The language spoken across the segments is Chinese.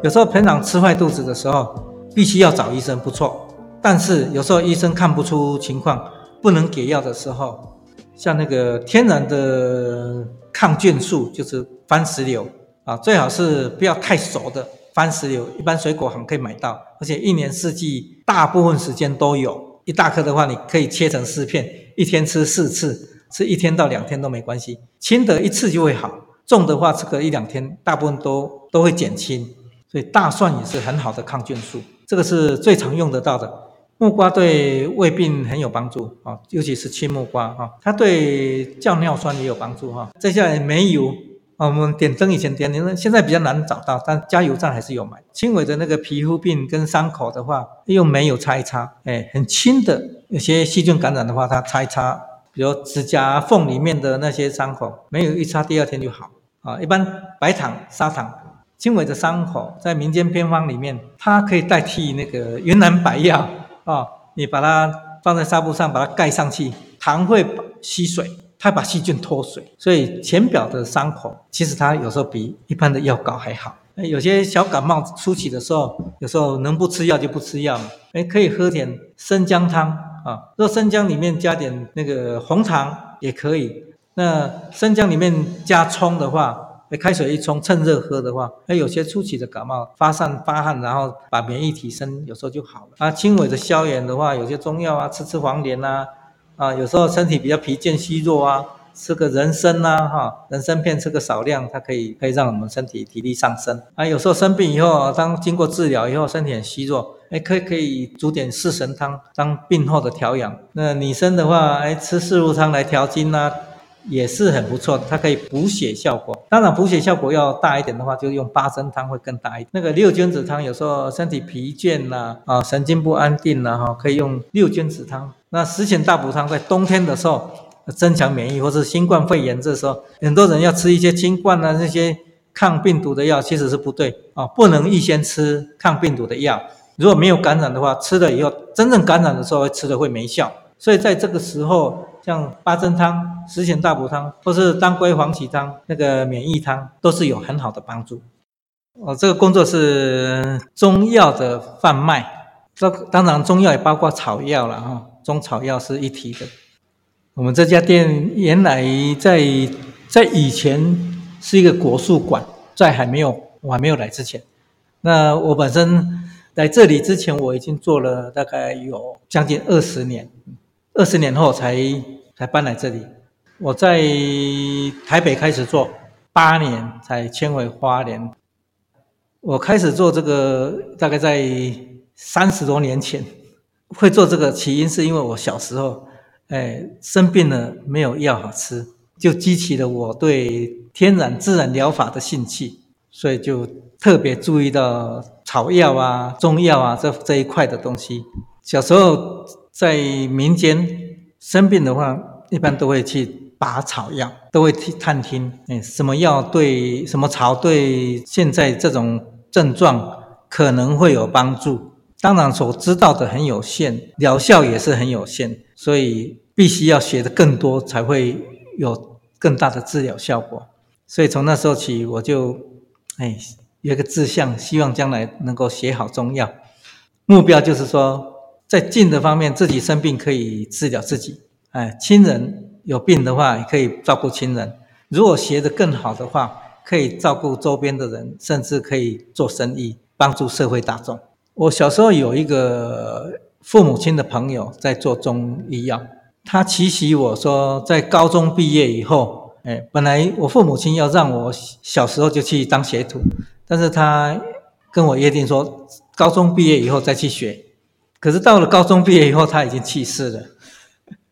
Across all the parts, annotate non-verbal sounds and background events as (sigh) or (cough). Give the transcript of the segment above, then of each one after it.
有时候平常吃坏肚子的时候，必须要找医生，不错。但是有时候医生看不出情况，不能给药的时候，像那个天然的抗菌素，就是番石榴啊，最好是不要太熟的番石榴，一般水果行可以买到，而且一年四季大部分时间都有。一大颗的话，你可以切成四片，一天吃四次，吃一天到两天都没关系，轻的一次就会好，重的话吃个一两天，大部分都都会减轻。所以大蒜也是很好的抗菌素，这个是最常用得到的。木瓜对胃病很有帮助啊，尤其是青木瓜哈，它对降尿酸也有帮助哈。接下来梅油啊，我们点灯以前点灯，现在比较难找到，但加油站还是有买。轻微的那个皮肤病跟伤口的话，用梅油擦一擦，哎，很轻的，有些细菌感染的话，它擦一擦，比如指甲缝里面的那些伤口，没有一擦，第二天就好啊。一般白糖、砂糖。轻微的伤口，在民间偏方里面，它可以代替那个云南白药啊、你把它放在纱布上，把它盖上去，糖会吸水，它把细菌脱水。所以浅表的伤口，其实它有时候比一般的药膏还好。有些小感冒初期的时候，有时候能不吃药就不吃药嘛。哎，可以喝点生姜汤啊。若生姜里面加点那个红糖也可以。那生姜里面加葱的话。开水一冲，趁热喝的话，那有些初期的感冒发散发汗，然后把免疫提升，有时候就好了。啊，轻微的消炎的话，有些中药啊，吃吃黄连呐，啊，有时候身体比较疲倦虚弱啊，吃个人参呐，哈，人参片吃个少量，它可以可以让我们身体体力上升。啊，有时候生病以后，当经过治疗以后，身体很虚弱，哎，可以可以煮点四神汤当病后的调养。那女生的话，哎，吃四物汤来调经呐。也是很不错的，它可以补血效果。当然，补血效果要大一点的话，就用八珍汤会更大一点。那个六君子汤有时候身体疲倦呐，啊，神经不安定呐，哈，可以用六君子汤。那十全大补汤在冬天的时候增强免疫，或是新冠肺炎这时候，很多人要吃一些清冠啊，那些抗病毒的药，其实是不对啊，不能预先吃抗病毒的药。如果没有感染的话，吃了以后真正感染的时候，吃了会没效。所以在这个时候。像八珍汤、十全大补汤，或是当归黄芪汤，那个免疫汤，都是有很好的帮助。我这个工作是中药的贩卖，这当然中药也包括草药了哈，中草药是一体的。我们这家店原来在在以前是一个国术馆，在还没有我还没有来之前，那我本身来这里之前，我已经做了大概有将近二十年，二十年后才。才搬来这里，我在台北开始做，八年才迁回花莲。我开始做这个大概在三十多年前，会做这个起因是因为我小时候，哎，生病了没有药好吃，就激起了我对天然自然疗法的兴趣，所以就特别注意到草药啊、中药啊这这一块的东西。小时候在民间。生病的话，一般都会去拔草药，都会去探听，哎，什么药对什么草对现在这种症状可能会有帮助。当然，所知道的很有限，疗效也是很有限，所以必须要学得更多，才会有更大的治疗效果。所以从那时候起，我就哎有一个志向，希望将来能够学好中药，目标就是说。在近的方面，自己生病可以治疗自己，哎，亲人有病的话也可以照顾亲人。如果学得更好的话，可以照顾周边的人，甚至可以做生意，帮助社会大众。我小时候有一个父母亲的朋友在做中医药，他期许我说，在高中毕业以后，哎，本来我父母亲要让我小时候就去当学徒，但是他跟我约定说，高中毕业以后再去学。可是到了高中毕业以后，他已经去世了。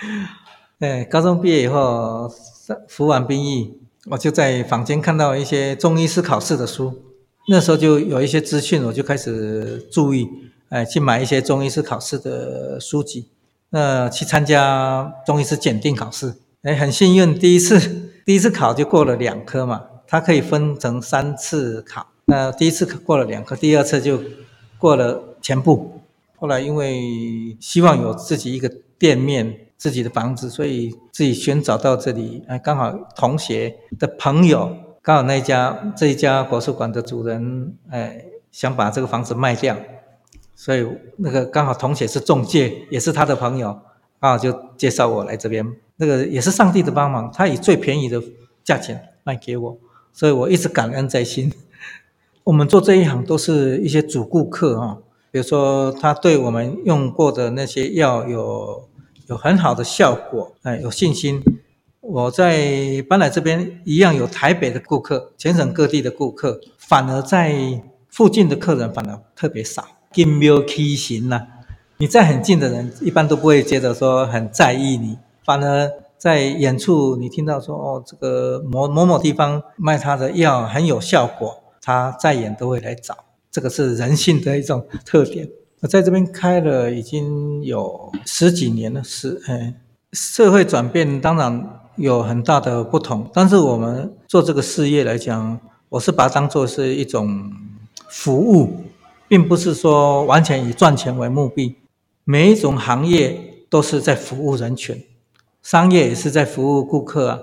(laughs) 哎，高中毕业以后，服完兵役，我就在坊间看到一些中医师考试的书，那时候就有一些资讯，我就开始注意，哎，去买一些中医师考试的书籍，那去参加中医师检定考试。哎，很幸运，第一次 (laughs) 第一次考就过了两科嘛，它可以分成三次考，那第一次考过了两科，第二次就过了全部。后来因为希望有自己一个店面、自己的房子，所以自己寻找到这里。哎，刚好同学的朋友，刚好那一家这一家国术馆的主人，哎，想把这个房子卖掉，所以那个刚好同学是中介，也是他的朋友，刚好就介绍我来这边。那个也是上帝的帮忙，他以最便宜的价钱卖给我，所以我一直感恩在心。(laughs) 我们做这一行都是一些主顾客哈，比如说他对我们用过的那些药有有很好的效果，哎，有信心。我在搬来这边一样有台北的顾客，全省各地的顾客，反而在附近的客人反而特别少。近庙起行呐，你在很近的人一般都不会觉得说很在意你，反而在远处你听到说哦，这个某某某地方卖他的药很有效果，他再远都会来找。这个是人性的一种特点。我在这边开了已经有十几年了，是哎，社会转变当然。有很大的不同，但是我们做这个事业来讲，我是把它当做是一种服务，并不是说完全以赚钱为目的。每一种行业都是在服务人群，商业也是在服务顾客啊。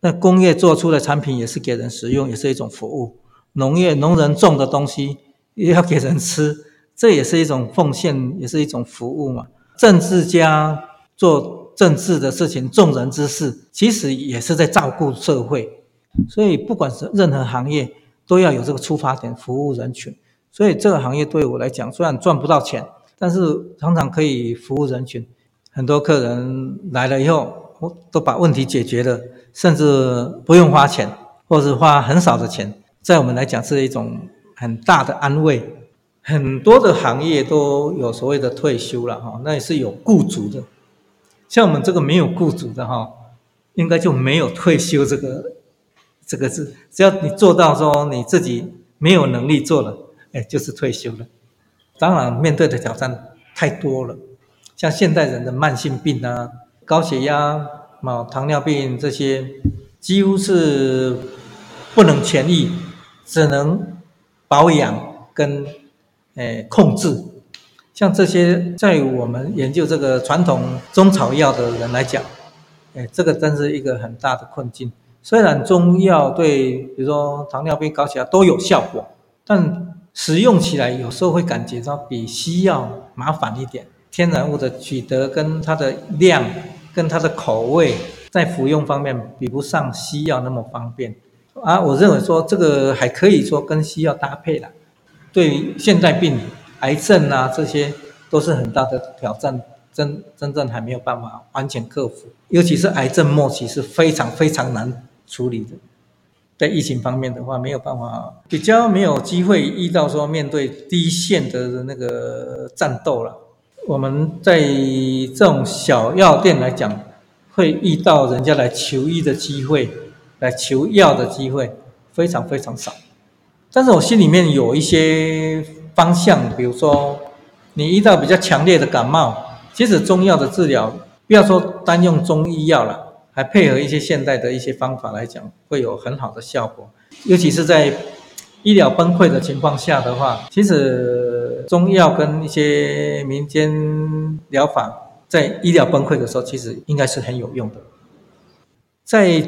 那工业做出的产品也是给人使用，也是一种服务。农业农人种的东西也要给人吃，这也是一种奉献，也是一种服务嘛。政治家做。政治的事情，众人之事，其实也是在照顾社会。所以，不管是任何行业，都要有这个出发点，服务人群。所以，这个行业对我来讲，虽然赚不到钱，但是常常可以服务人群。很多客人来了以后，我都把问题解决了，甚至不用花钱，或是花很少的钱，在我们来讲是一种很大的安慰。很多的行业都有所谓的退休了哈，那也是有雇主的。像我们这个没有雇主的哈，应该就没有退休这个这个字。只要你做到说你自己没有能力做了，哎，就是退休了。当然，面对的挑战太多了，像现代人的慢性病啊、高血压、啊糖尿病这些，几乎是不能痊愈，只能保养跟诶控制。像这些，在我们研究这个传统中草药的人来讲，诶，这个真是一个很大的困境。虽然中药对，比如说糖尿病、高血压都有效果，但使用起来有时候会感觉到比西药麻烦一点。天然物的取得跟它的量、跟它的口味，在服用方面比不上西药那么方便。啊，我认为说这个还可以说跟西药搭配了，对于现代病。癌症啊，这些都是很大的挑战，真真正还没有办法完全克服。尤其是癌症末期是非常非常难处理的。在疫情方面的话，没有办法，比较没有机会遇到说面对第一线的那个战斗了。我们在这种小药店来讲，会遇到人家来求医的机会，来求药的机会非常非常少。但是我心里面有一些。方向，比如说你遇到比较强烈的感冒，其实中药的治疗，不要说单用中医药了，还配合一些现代的一些方法来讲，会有很好的效果。尤其是在医疗崩溃的情况下的话，其实中药跟一些民间疗法，在医疗崩溃的时候，其实应该是很有用的。在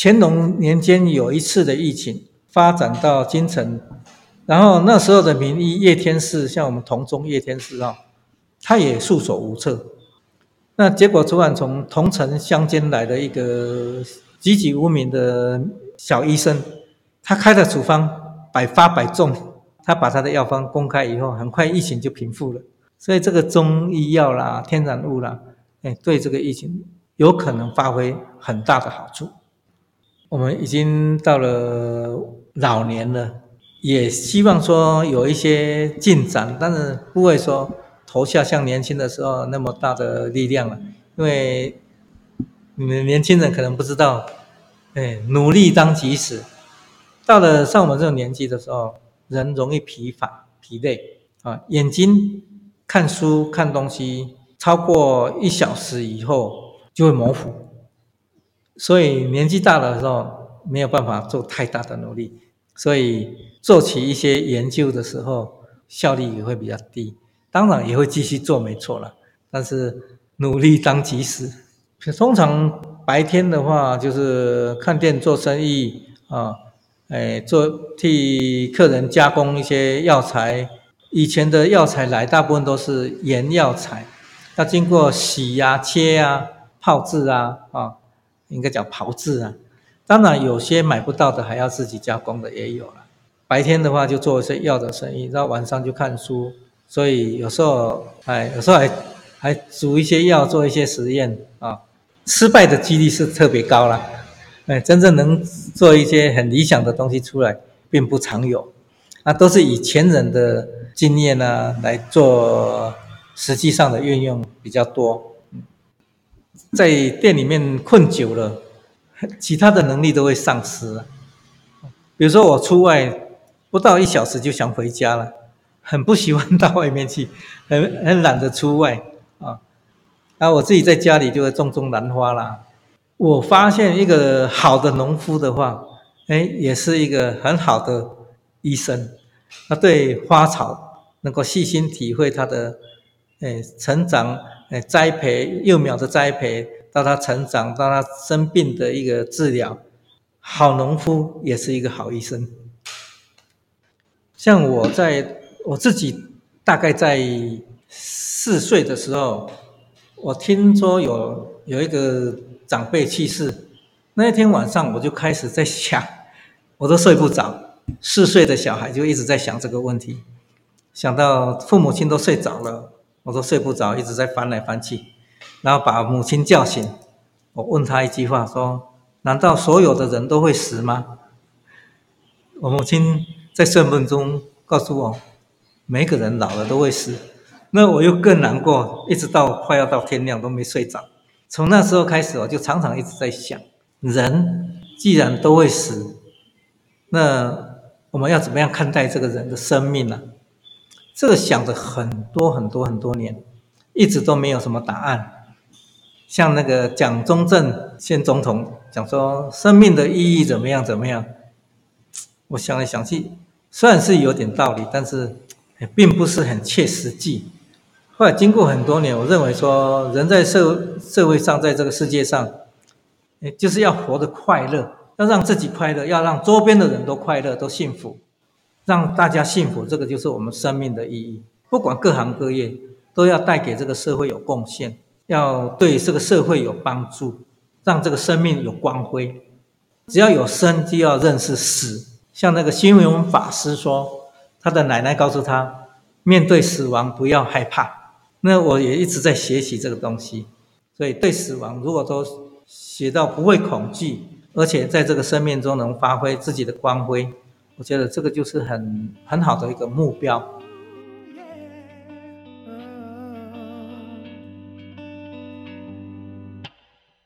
乾隆年间有一次的疫情，发展到京城。然后那时候的名医叶天士，像我们同宗叶天士啊，他也束手无策。那结果突然从同城乡间来的一个籍籍无名的小医生，他开的处方百发百中，他把他的药方公开以后，很快疫情就平复了。所以这个中医药啦、天然物啦，哎，对这个疫情有可能发挥很大的好处。我们已经到了老年了。也希望说有一些进展，但是不会说投下像年轻的时候那么大的力量了，因为你们年轻人可能不知道，哎，努力当及时。到了像我们这种年纪的时候，人容易疲乏、疲累啊，眼睛看书看东西超过一小时以后就会模糊，所以年纪大了的时候没有办法做太大的努力。所以做起一些研究的时候，效率也会比较低。当然也会继续做，没错了。但是努力当及时。通常白天的话，就是看店做生意啊，哎，做替客人加工一些药材。以前的药材来，大部分都是原药材，要经过洗呀、啊、切呀、啊、泡制啊，啊，应该叫炮制啊。当然，有些买不到的，还要自己加工的也有了。白天的话就做一些药的生意，然后晚上就看书。所以有时候，哎，有时候还还煮一些药，做一些实验啊。失败的几率是特别高了，哎，真正能做一些很理想的东西出来，并不常有。那都是以前人的经验呢、啊、来做实际上的运用比较多。在店里面困久了。其他的能力都会丧失，比如说我出外不到一小时就想回家了，很不喜欢到外面去，很很懒得出外啊。然后我自己在家里就会种种兰花啦。我发现一个好的农夫的话，哎，也是一个很好的医生。他对花草能够细心体会它的，哎，成长，哎，栽培幼苗的栽培。到他成长，到他生病的一个治疗，好农夫也是一个好医生。像我在我自己大概在四岁的时候，我听说有有一个长辈去世，那一天晚上我就开始在想，我都睡不着。四岁的小孩就一直在想这个问题，想到父母亲都睡着了，我都睡不着，一直在翻来翻去。然后把母亲叫醒，我问他一句话说：“难道所有的人都会死吗？”我母亲在睡梦中告诉我：“每个人老了都会死。”那我又更难过，一直到快要到天亮都没睡着。从那时候开始，我就常常一直在想：人既然都会死，那我们要怎么样看待这个人的生命呢？这个想着很多很多很多年，一直都没有什么答案。像那个蒋中正现总统讲说，生命的意义怎么样怎么样？我想来想去，虽然是有点道理，但是也并不是很切实际。后来经过很多年，我认为说，人在社社会上，在这个世界上，就是要活得快乐，要让自己快乐，要让周边的人都快乐、都幸福，让大家幸福，这个就是我们生命的意义。不管各行各业，都要带给这个社会有贡献。要对这个社会有帮助，让这个生命有光辉。只要有生，就要认识死。像那个星云法师说，他的奶奶告诉他，面对死亡不要害怕。那我也一直在学习这个东西，所以对死亡，如果说学到不会恐惧，而且在这个生命中能发挥自己的光辉，我觉得这个就是很很好的一个目标。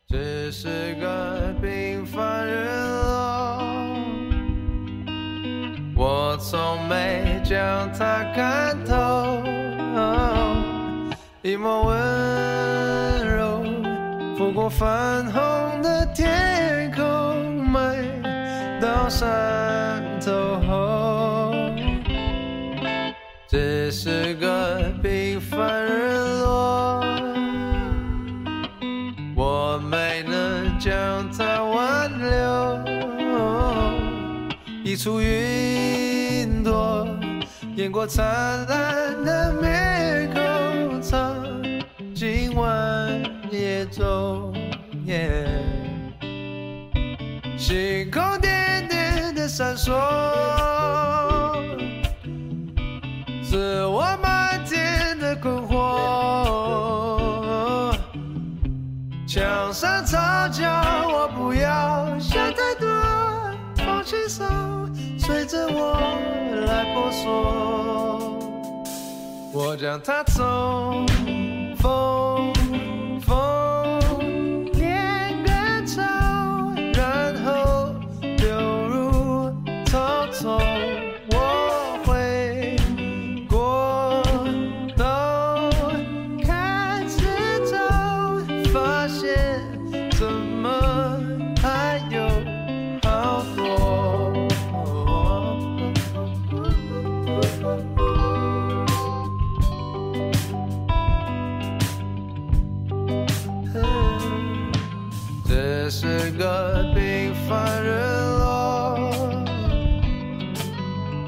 只是个平凡日落，我从没将它看透。一抹温柔拂过泛红的天空，山走后，只是个平凡日落。我没能将它挽留。一簇云朵，掩过灿烂的面孔，藏今晚夜中，星空。闪烁，是我满天的困惑。墙上吵叫我不要想太多，放轻松。随着我来婆娑，我将它从风。是个平凡人落。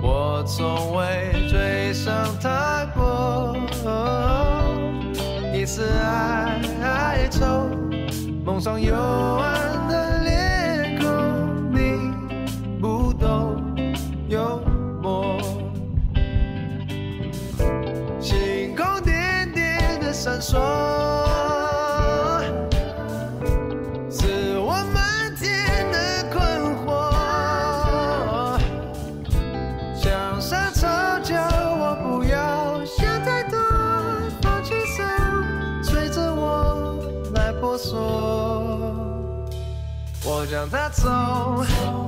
我从未追上他过，一次爱爱愁，梦上有。我将